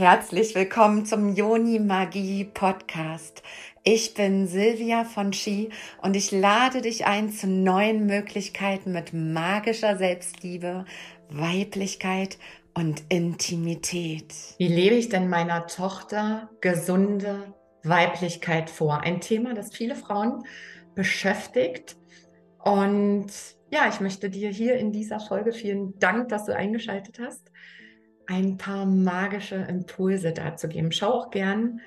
Herzlich willkommen zum Joni Magie Podcast. Ich bin Silvia von Ski und ich lade dich ein zu neuen Möglichkeiten mit magischer Selbstliebe, Weiblichkeit und Intimität. Wie lebe ich denn meiner Tochter gesunde Weiblichkeit vor? Ein Thema, das viele Frauen beschäftigt. Und ja, ich möchte dir hier in dieser Folge vielen Dank, dass du eingeschaltet hast ein paar magische Impulse dazu geben. Schau auch gern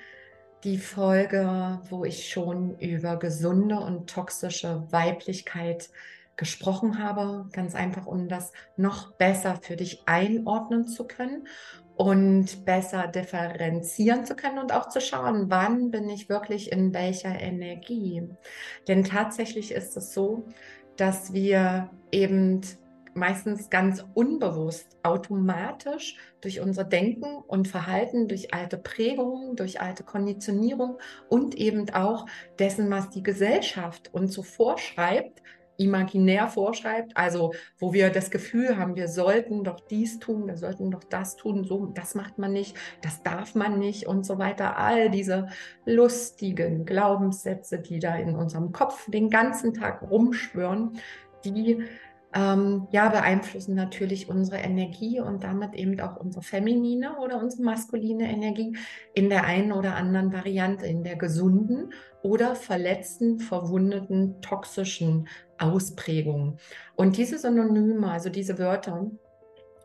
die Folge, wo ich schon über gesunde und toxische Weiblichkeit gesprochen habe, ganz einfach, um das noch besser für dich einordnen zu können und besser differenzieren zu können und auch zu schauen, wann bin ich wirklich in welcher Energie. Denn tatsächlich ist es so, dass wir eben meistens ganz unbewusst, automatisch durch unser Denken und Verhalten, durch alte Prägungen, durch alte Konditionierung und eben auch dessen, was die Gesellschaft uns so vorschreibt, imaginär vorschreibt, also wo wir das Gefühl haben, wir sollten doch dies tun, wir sollten doch das tun, so, das macht man nicht, das darf man nicht und so weiter. All diese lustigen Glaubenssätze, die da in unserem Kopf den ganzen Tag rumschwören, die ähm, ja, beeinflussen natürlich unsere Energie und damit eben auch unsere feminine oder unsere maskuline Energie in der einen oder anderen Variante, in der gesunden oder verletzten, verwundeten, toxischen Ausprägung. Und diese Synonyme, also diese Wörter,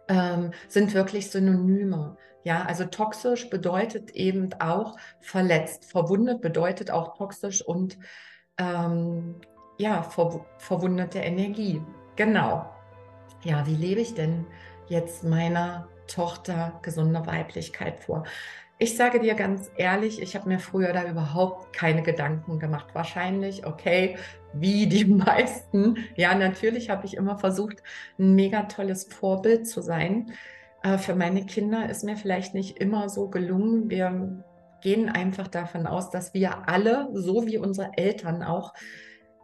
ähm, sind wirklich Synonyme. Ja, also toxisch bedeutet eben auch verletzt, verwundet bedeutet auch toxisch und ähm, ja, ver verwundete Energie. Genau. Ja, wie lebe ich denn jetzt meiner Tochter gesunde Weiblichkeit vor? Ich sage dir ganz ehrlich, ich habe mir früher da überhaupt keine Gedanken gemacht. Wahrscheinlich, okay, wie die meisten. Ja, natürlich habe ich immer versucht, ein mega tolles Vorbild zu sein. Äh, für meine Kinder ist mir vielleicht nicht immer so gelungen. Wir gehen einfach davon aus, dass wir alle, so wie unsere Eltern auch,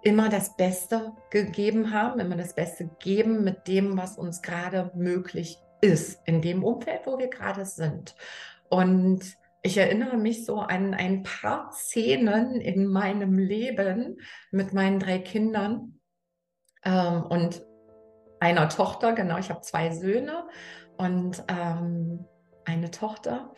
immer das Beste gegeben haben, immer das Beste geben mit dem, was uns gerade möglich ist, in dem Umfeld, wo wir gerade sind. Und ich erinnere mich so an ein paar Szenen in meinem Leben mit meinen drei Kindern ähm, und einer Tochter. Genau, ich habe zwei Söhne und ähm, eine Tochter.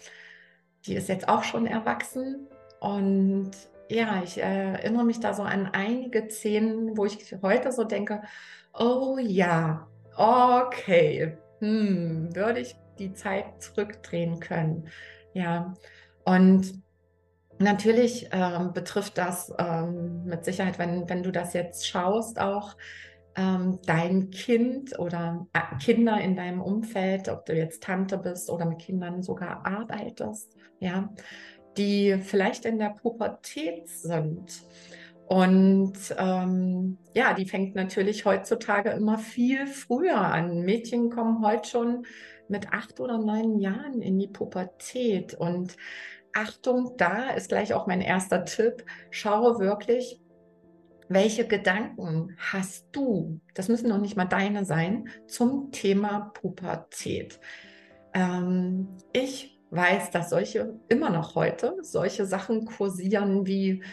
Die ist jetzt auch schon erwachsen und ja, ich äh, erinnere mich da so an einige Szenen, wo ich heute so denke, oh ja, okay, hm, würde ich die Zeit zurückdrehen können. Ja, und natürlich ähm, betrifft das ähm, mit Sicherheit, wenn, wenn du das jetzt schaust, auch ähm, dein Kind oder äh, Kinder in deinem Umfeld, ob du jetzt Tante bist oder mit Kindern sogar arbeitest, ja, die vielleicht in der Pubertät sind. Und ähm, ja, die fängt natürlich heutzutage immer viel früher an. Mädchen kommen heute schon mit acht oder neun Jahren in die Pubertät. Und Achtung, da ist gleich auch mein erster Tipp. Schaue wirklich, welche Gedanken hast du, das müssen noch nicht mal deine sein, zum Thema Pubertät. Ähm, ich weiß, dass solche immer noch heute solche Sachen kursieren wie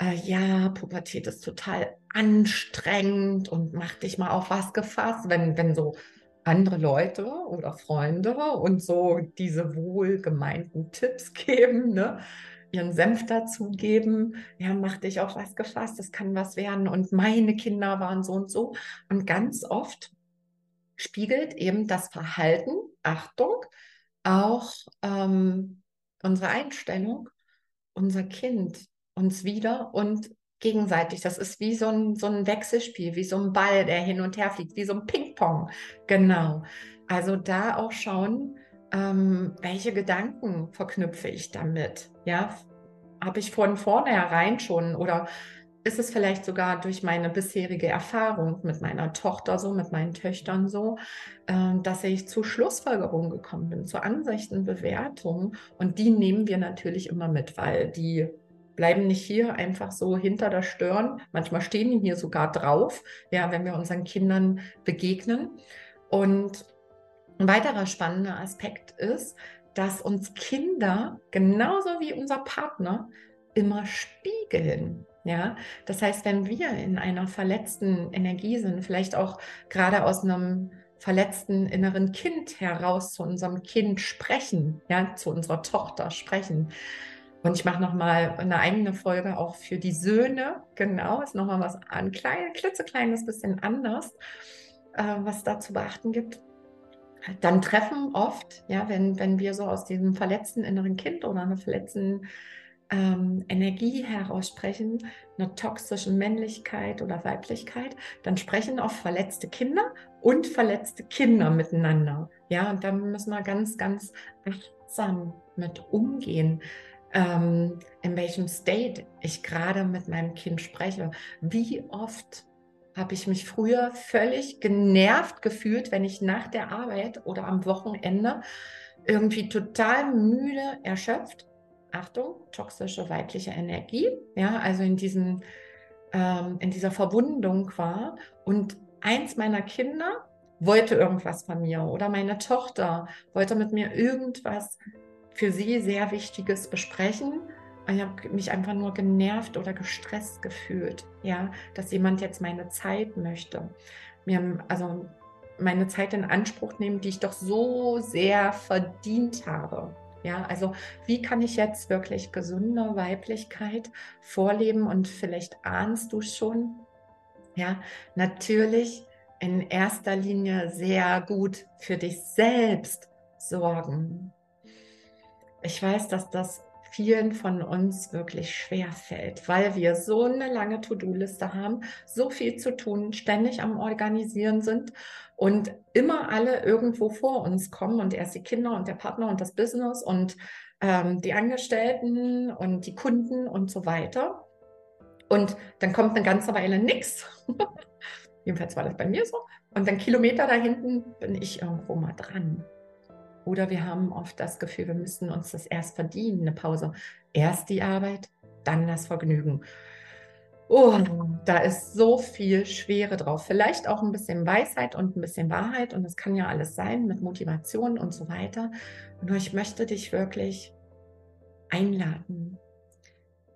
äh, ja, Pubertät ist total anstrengend und mach dich mal auf was gefasst, wenn, wenn so andere Leute oder Freunde und so diese wohlgemeinten Tipps geben, ne? ihren Senf dazugeben, ja, mach dich auf was gefasst, das kann was werden und meine Kinder waren so und so. Und ganz oft spiegelt eben das Verhalten, Achtung, auch ähm, unsere Einstellung, unser Kind uns wieder und gegenseitig. Das ist wie so ein, so ein Wechselspiel, wie so ein Ball, der hin und her fliegt, wie so ein Ping-Pong. Genau. Also da auch schauen, ähm, welche Gedanken verknüpfe ich damit? Ja, habe ich von vornherein schon oder ist es vielleicht sogar durch meine bisherige Erfahrung mit meiner Tochter so, mit meinen Töchtern so, äh, dass ich zu Schlussfolgerungen gekommen bin, zu Ansichten, Bewertungen. Und die nehmen wir natürlich immer mit, weil die bleiben nicht hier einfach so hinter der Stirn. Manchmal stehen die hier sogar drauf, ja, wenn wir unseren Kindern begegnen. Und ein weiterer spannender Aspekt ist, dass uns Kinder genauso wie unser Partner immer spiegeln. Ja, das heißt, wenn wir in einer verletzten Energie sind, vielleicht auch gerade aus einem verletzten inneren Kind heraus zu unserem Kind sprechen, ja, zu unserer Tochter sprechen. Und ich mache nochmal eine eigene Folge auch für die Söhne. Genau, ist nochmal was ein klein, klitzekleines bisschen anders, äh, was da zu beachten gibt. Dann treffen oft, ja, wenn, wenn wir so aus diesem verletzten inneren Kind oder einer verletzten ähm, Energie heraussprechen, einer toxischen Männlichkeit oder Weiblichkeit, dann sprechen auch verletzte Kinder und verletzte Kinder miteinander. Ja, und da müssen wir ganz, ganz achtsam mit umgehen. Ähm, in welchem State ich gerade mit meinem Kind spreche. Wie oft habe ich mich früher völlig genervt gefühlt, wenn ich nach der Arbeit oder am Wochenende irgendwie total müde, erschöpft Achtung, toxische weibliche Energie, ja, also in diesem, ähm, in dieser Verwundung war. Und eins meiner Kinder wollte irgendwas von mir oder meine Tochter wollte mit mir irgendwas für sie sehr Wichtiges besprechen. Ich habe mich einfach nur genervt oder gestresst gefühlt, ja, dass jemand jetzt meine Zeit möchte. Mir, also meine Zeit in Anspruch nehmen, die ich doch so sehr verdient habe. Ja, also wie kann ich jetzt wirklich gesunde Weiblichkeit vorleben und vielleicht ahnst du schon, ja, natürlich in erster Linie sehr gut für dich selbst sorgen. Ich weiß, dass das vielen von uns wirklich schwer fällt, weil wir so eine lange To-Do-Liste haben, so viel zu tun, ständig am Organisieren sind und immer alle irgendwo vor uns kommen und erst die Kinder und der Partner und das Business und ähm, die Angestellten und die Kunden und so weiter. Und dann kommt eine ganze Weile nichts. Jedenfalls war das bei mir so. Und dann Kilometer da hinten bin ich irgendwo mal dran. Oder wir haben oft das Gefühl, wir müssen uns das erst verdienen, eine Pause. Erst die Arbeit, dann das Vergnügen. Oh, da ist so viel Schwere drauf. Vielleicht auch ein bisschen Weisheit und ein bisschen Wahrheit. Und das kann ja alles sein mit Motivation und so weiter. Nur ich möchte dich wirklich einladen,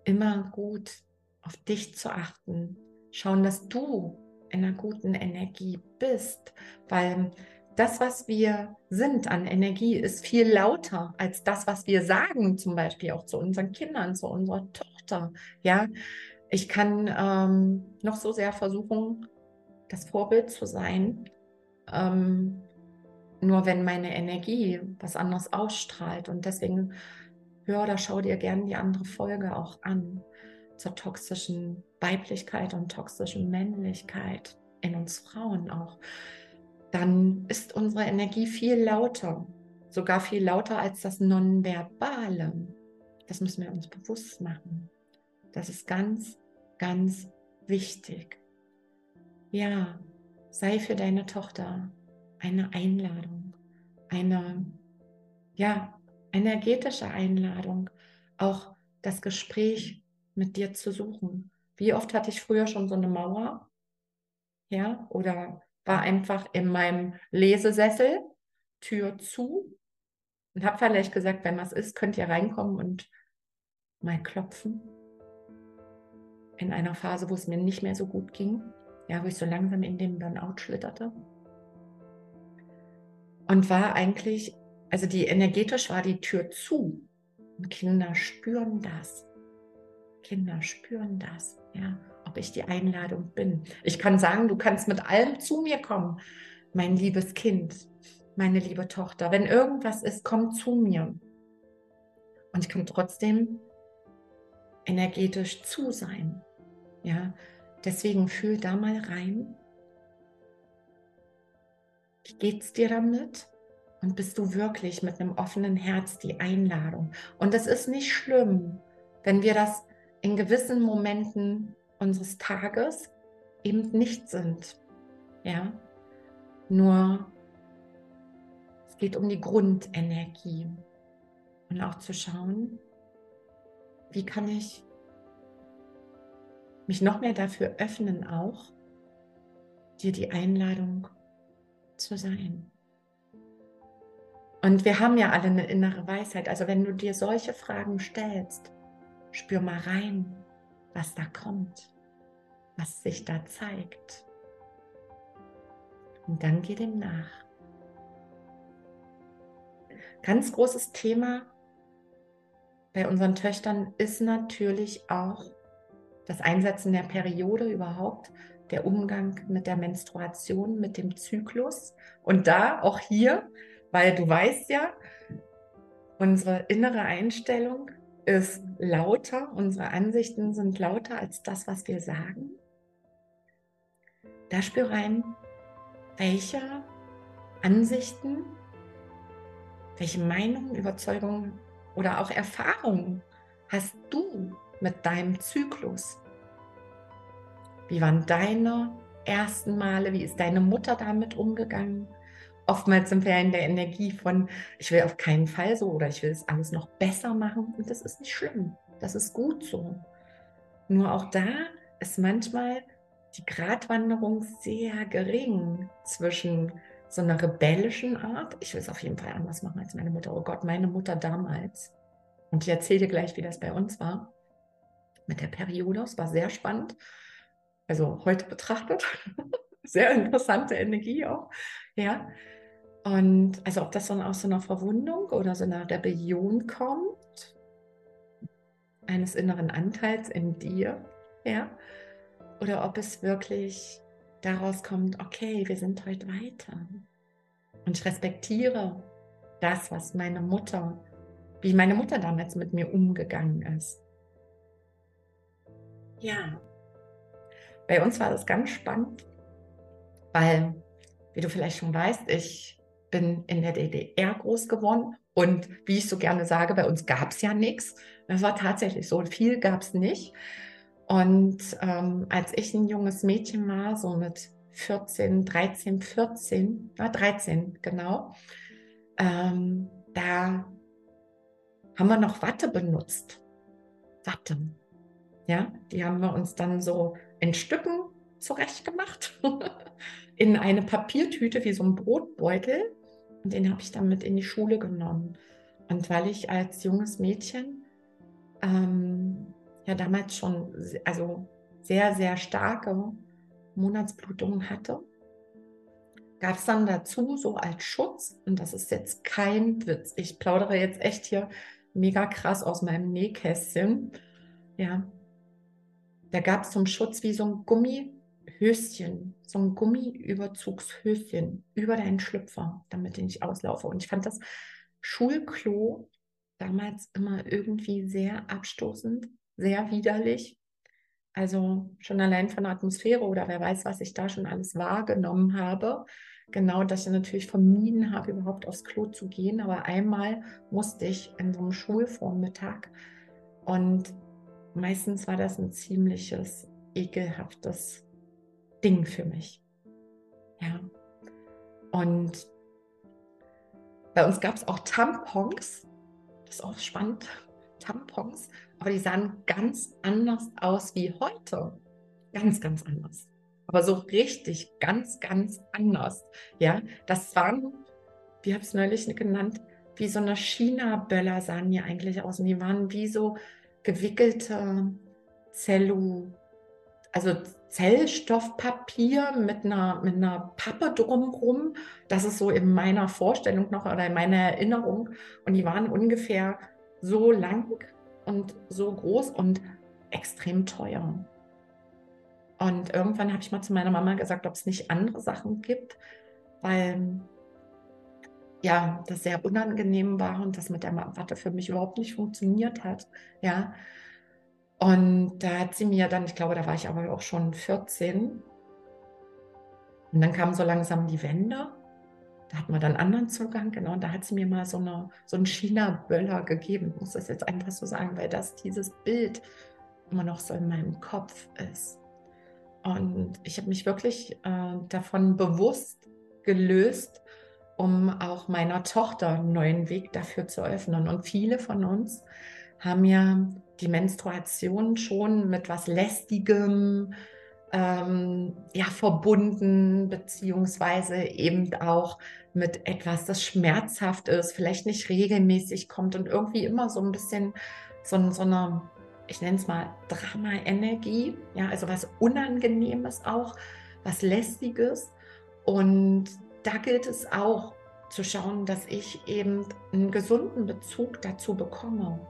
immer gut auf dich zu achten. Schauen, dass du in einer guten Energie bist. Weil das, was wir sind an Energie, ist viel lauter als das, was wir sagen, zum Beispiel auch zu unseren Kindern, zu unserer Tochter. Ja, ich kann ähm, noch so sehr versuchen, das Vorbild zu sein. Ähm, nur wenn meine Energie was anderes ausstrahlt. Und deswegen hör oder schau dir gerne die andere Folge auch an zur toxischen Weiblichkeit und toxischen Männlichkeit in uns Frauen auch dann ist unsere Energie viel lauter, sogar viel lauter als das Nonverbale. Das müssen wir uns bewusst machen. Das ist ganz, ganz wichtig. Ja, sei für deine Tochter eine Einladung, eine, ja, energetische Einladung, auch das Gespräch mit dir zu suchen. Wie oft hatte ich früher schon so eine Mauer? Ja, oder war einfach in meinem Lesesessel, Tür zu und habe vielleicht gesagt, wenn was ist, könnt ihr reinkommen und mal klopfen. In einer Phase, wo es mir nicht mehr so gut ging, ja, wo ich so langsam in den Burnout schlitterte. Und war eigentlich, also die energetisch war die Tür zu. Und Kinder spüren das. Kinder spüren das, ja ob ich die Einladung bin. Ich kann sagen, du kannst mit allem zu mir kommen, mein liebes Kind, meine liebe Tochter. Wenn irgendwas ist, komm zu mir. Und ich kann trotzdem energetisch zu sein. Ja, deswegen fühl da mal rein. Wie geht's dir damit? Und bist du wirklich mit einem offenen Herz die Einladung? Und es ist nicht schlimm, wenn wir das in gewissen Momenten unseres Tages eben nicht sind. Ja, nur es geht um die Grundenergie und auch zu schauen, wie kann ich mich noch mehr dafür öffnen, auch dir die Einladung zu sein. Und wir haben ja alle eine innere Weisheit. Also wenn du dir solche Fragen stellst, spür mal rein, was da kommt, was sich da zeigt. Und dann geh dem nach. Ganz großes Thema bei unseren Töchtern ist natürlich auch das Einsetzen der Periode überhaupt, der Umgang mit der Menstruation, mit dem Zyklus. Und da auch hier, weil du weißt ja, unsere innere Einstellung ist lauter, unsere Ansichten sind lauter als das, was wir sagen. Da spür rein, welche Ansichten, welche Meinungen, Überzeugungen oder auch Erfahrungen hast du mit deinem Zyklus? Wie waren deine ersten Male? Wie ist deine Mutter damit umgegangen? Oftmals sind wir in der Energie von, ich will auf keinen Fall so oder ich will es alles noch besser machen. Und das ist nicht schlimm. Das ist gut so. Nur auch da ist manchmal die Gratwanderung sehr gering zwischen so einer rebellischen Art. Ich will es auf jeden Fall anders machen als meine Mutter. Oh Gott, meine Mutter damals. Und ich erzähle dir gleich, wie das bei uns war. Mit der Periode. Es war sehr spannend. Also heute betrachtet. sehr interessante Energie auch. Ja. Und also ob das dann aus so einer Verwundung oder so einer Rebellion kommt, eines inneren Anteils in dir, ja, oder ob es wirklich daraus kommt, okay, wir sind heute weiter. Und ich respektiere das, was meine Mutter, wie meine Mutter damals mit mir umgegangen ist. Ja, bei uns war das ganz spannend, weil, wie du vielleicht schon weißt, ich bin in der DDR groß geworden und wie ich so gerne sage, bei uns gab es ja nichts. Das war tatsächlich so, viel gab es nicht. Und ähm, als ich ein junges Mädchen war, so mit 14, 13, 14, ja, 13 genau, ähm, da haben wir noch Watte benutzt. Watte. Ja, die haben wir uns dann so in Stücken zurechtgemacht, in eine Papiertüte wie so ein Brotbeutel. Und den habe ich dann mit in die Schule genommen. Und weil ich als junges Mädchen ähm, ja damals schon also sehr, sehr starke Monatsblutungen hatte, gab es dann dazu so als Schutz, und das ist jetzt kein Witz, ich plaudere jetzt echt hier mega krass aus meinem Nähkästchen, ja, da gab es zum Schutz wie so ein Gummihöschen, so ein Gummiüberzugshöschen über deinen Schlüpfer, damit ich nicht auslaufe. Und ich fand das Schulklo damals immer irgendwie sehr abstoßend, sehr widerlich. Also schon allein von der Atmosphäre oder wer weiß, was ich da schon alles wahrgenommen habe. Genau, dass ich natürlich vermieden habe, überhaupt aufs Klo zu gehen. Aber einmal musste ich in so einem Schulvormittag und meistens war das ein ziemliches ekelhaftes Ding für mich. Ja. Und bei uns gab es auch Tampons. Das ist auch spannend. Tampons, aber die sahen ganz anders aus wie heute. Ganz, ganz anders. Aber so richtig ganz, ganz anders. Ja, das waren, wie habe ich es neulich genannt, wie so eine China-Böller sahen die eigentlich aus. Und die waren wie so gewickelte Zellu, also Zellstoffpapier mit einer, mit einer Pappe drumherum. Das ist so in meiner Vorstellung noch oder in meiner Erinnerung. Und die waren ungefähr so lang und so groß und extrem teuer. Und irgendwann habe ich mal zu meiner Mama gesagt, ob es nicht andere Sachen gibt, weil ja, das sehr unangenehm war und das mit der Watte für mich überhaupt nicht funktioniert hat. Ja. Und da hat sie mir dann, ich glaube, da war ich aber auch schon 14. Und dann kamen so langsam die Wände. Da hatten wir dann anderen Zugang, genau. Und da hat sie mir mal so, eine, so einen China-Böller gegeben. Ich muss das jetzt einfach so sagen, weil das dieses Bild immer noch so in meinem Kopf ist. Und ich habe mich wirklich äh, davon bewusst gelöst, um auch meiner Tochter einen neuen Weg dafür zu öffnen. Und viele von uns haben ja die Menstruation schon mit was Lästigem, ähm, ja, verbunden, beziehungsweise eben auch mit etwas, das schmerzhaft ist, vielleicht nicht regelmäßig kommt und irgendwie immer so ein bisschen so, so eine, ich nenne es mal Drama-Energie, ja, also was Unangenehmes auch, was Lästiges. Und da gilt es auch zu schauen, dass ich eben einen gesunden Bezug dazu bekomme.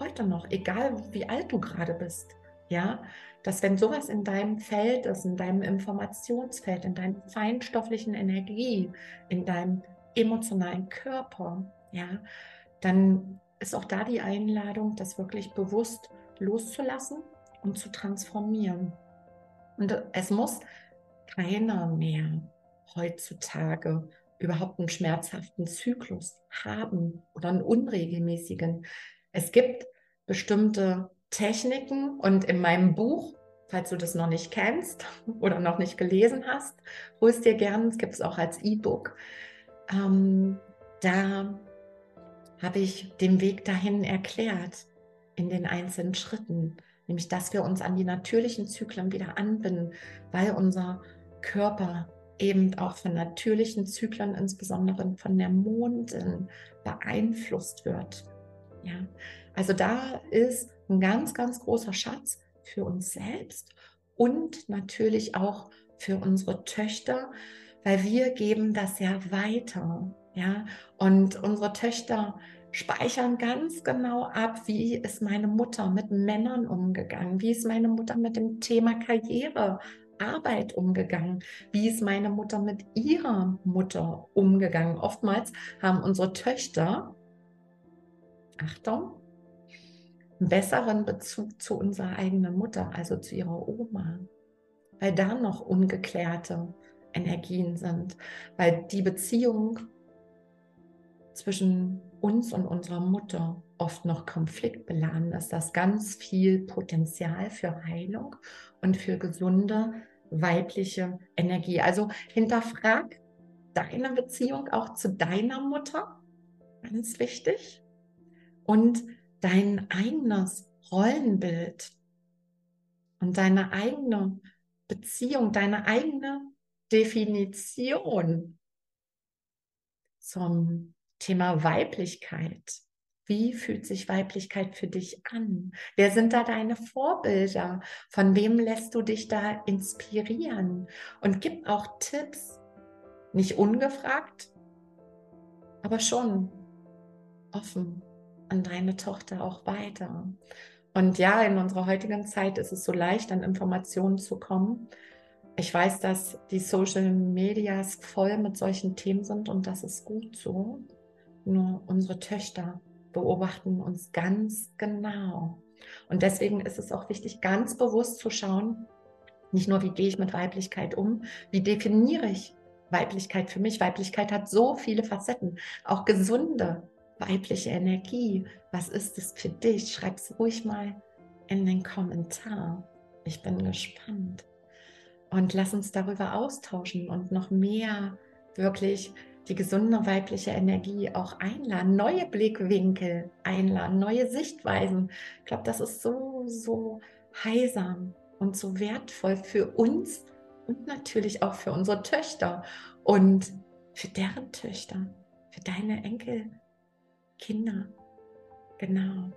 Heute noch, egal wie alt du gerade bist. Ja, dass wenn sowas in deinem Feld ist, in deinem Informationsfeld, in deinem feinstofflichen Energie, in deinem emotionalen Körper, ja, dann ist auch da die Einladung, das wirklich bewusst loszulassen und zu transformieren. Und es muss keiner mehr heutzutage überhaupt einen schmerzhaften Zyklus haben oder einen unregelmäßigen. Es gibt bestimmte Techniken und in meinem Buch, falls du das noch nicht kennst oder noch nicht gelesen hast, hol es dir gerne, es gibt es auch als E-Book. Ähm, da habe ich den Weg dahin erklärt in den einzelnen Schritten, nämlich dass wir uns an die natürlichen Zyklen wieder anbinden, weil unser Körper eben auch von natürlichen Zyklen, insbesondere von der Mondin, beeinflusst wird. Ja, also da ist ein ganz, ganz großer Schatz für uns selbst und natürlich auch für unsere Töchter, weil wir geben das ja weiter. Ja, und unsere Töchter speichern ganz genau ab, wie ist meine Mutter mit Männern umgegangen, wie ist meine Mutter mit dem Thema Karriere, Arbeit umgegangen, wie ist meine Mutter mit ihrer Mutter umgegangen. Oftmals haben unsere Töchter, Achtung, besseren Bezug zu unserer eigenen Mutter, also zu ihrer Oma, weil da noch ungeklärte Energien sind, weil die Beziehung zwischen uns und unserer Mutter oft noch konfliktbeladen ist, das ganz viel Potenzial für Heilung und für gesunde weibliche Energie. Also hinterfrag deine Beziehung auch zu deiner Mutter, ganz wichtig. Und dein eigenes Rollenbild und deine eigene Beziehung, deine eigene Definition zum Thema Weiblichkeit. Wie fühlt sich Weiblichkeit für dich an? Wer sind da deine Vorbilder? Von wem lässt du dich da inspirieren? Und gib auch Tipps, nicht ungefragt, aber schon offen an deine Tochter auch weiter. Und ja, in unserer heutigen Zeit ist es so leicht, an Informationen zu kommen. Ich weiß, dass die Social Medias voll mit solchen Themen sind und das ist gut so. Nur unsere Töchter beobachten uns ganz genau. Und deswegen ist es auch wichtig, ganz bewusst zu schauen, nicht nur, wie gehe ich mit Weiblichkeit um, wie definiere ich Weiblichkeit für mich. Weiblichkeit hat so viele Facetten, auch gesunde weibliche Energie. Was ist es für dich? Schreib es ruhig mal in den Kommentar. Ich bin gespannt. Und lass uns darüber austauschen und noch mehr wirklich die gesunde weibliche Energie auch einladen, neue Blickwinkel einladen, neue Sichtweisen. Ich glaube, das ist so, so heilsam und so wertvoll für uns und natürlich auch für unsere Töchter und für deren Töchter, für deine Enkel, Kinder. Genau.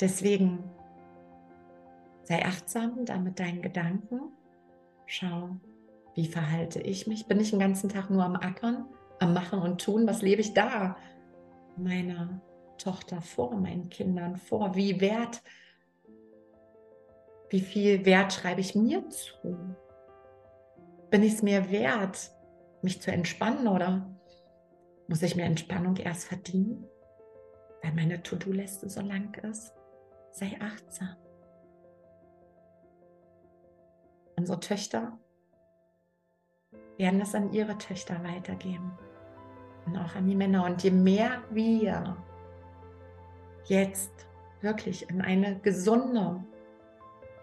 Deswegen sei achtsam da mit deinen Gedanken. Schau, wie verhalte ich mich? Bin ich den ganzen Tag nur am Ackern, am Machen und Tun? Was lebe ich da meiner Tochter vor, meinen Kindern vor? Wie wert, wie viel Wert schreibe ich mir zu? Bin ich es mir wert, mich zu entspannen oder muss ich mir Entspannung erst verdienen, weil meine To-Do-Liste so lang ist? Sei achtsam. Unsere Töchter werden es an ihre Töchter weitergeben und auch an die Männer. Und je mehr wir jetzt wirklich in eine gesunde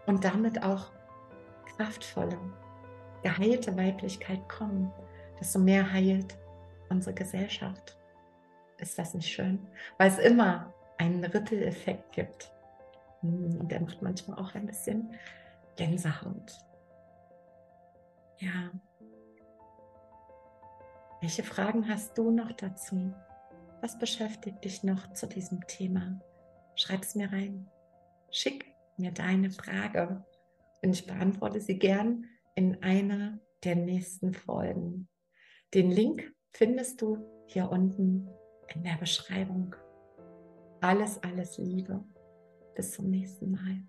und damit auch kraftvolle, geheilte Weiblichkeit kommen, desto mehr heilt unsere Gesellschaft. Ist das nicht schön? Weil es immer einen Ripple-Effekt gibt. Hm, und der macht manchmal auch ein bisschen Gänsehaut. Ja. Welche Fragen hast du noch dazu? Was beschäftigt dich noch zu diesem Thema? Schreib es mir rein. Schick mir deine Frage und ich beantworte sie gern in einer der nächsten Folgen. Den Link findest du hier unten in der Beschreibung. Alles, alles Liebe. Bis zum nächsten Mal.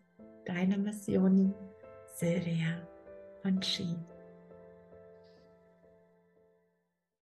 Deine Mission, Silvia von Ski.